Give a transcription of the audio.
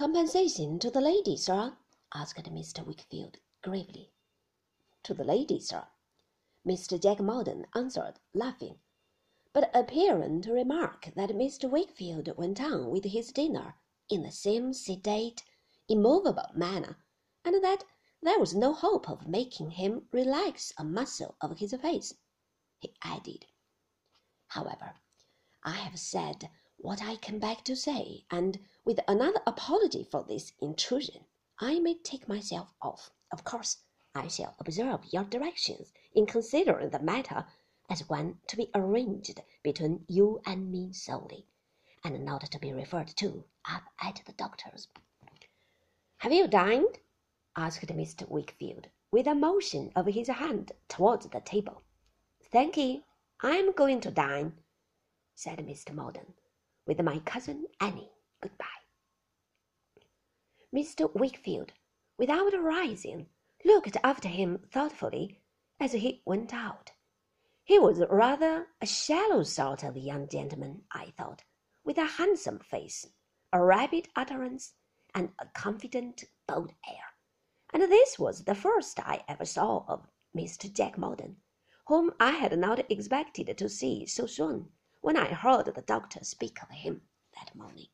compensation to the lady, sir?" asked Mr. Wickfield gravely. "To the lady, sir," Mr. Jack Maldon answered, laughing, but appearing to remark that Mr. Wickfield went on with his dinner in the same sedate, immovable manner, and that there was no hope of making him relax a muscle of his face. He added, "However, I have said what I came back to say, and with another apology for this intrusion, I may take myself off. Of course, I shall observe your directions in considering the matter as one to be arranged between you and me solely, and not to be referred to up at the doctor's." "Have you dined?" asked Mr. Wickfield, with a motion of his hand towards the table. Thank "Thank'ee, I'm going to dine," said Mr. Maldon with my cousin Annie. Good bye." Mr. Wickfield, without rising, looked after him thoughtfully as he went out. He was rather a shallow sort of young gentleman, I thought, with a handsome face, a rapid utterance, and a confident, bold air. And this was the first I ever saw of Mr. Jack Maldon, whom I had not expected to see so soon when I heard the doctor speak of him that morning.